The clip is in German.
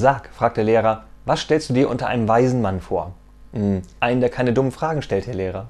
Sag, fragt der Lehrer, was stellst du dir unter einem weisen Mann vor? "Hm, einen, der keine dummen Fragen stellt, Herr Lehrer.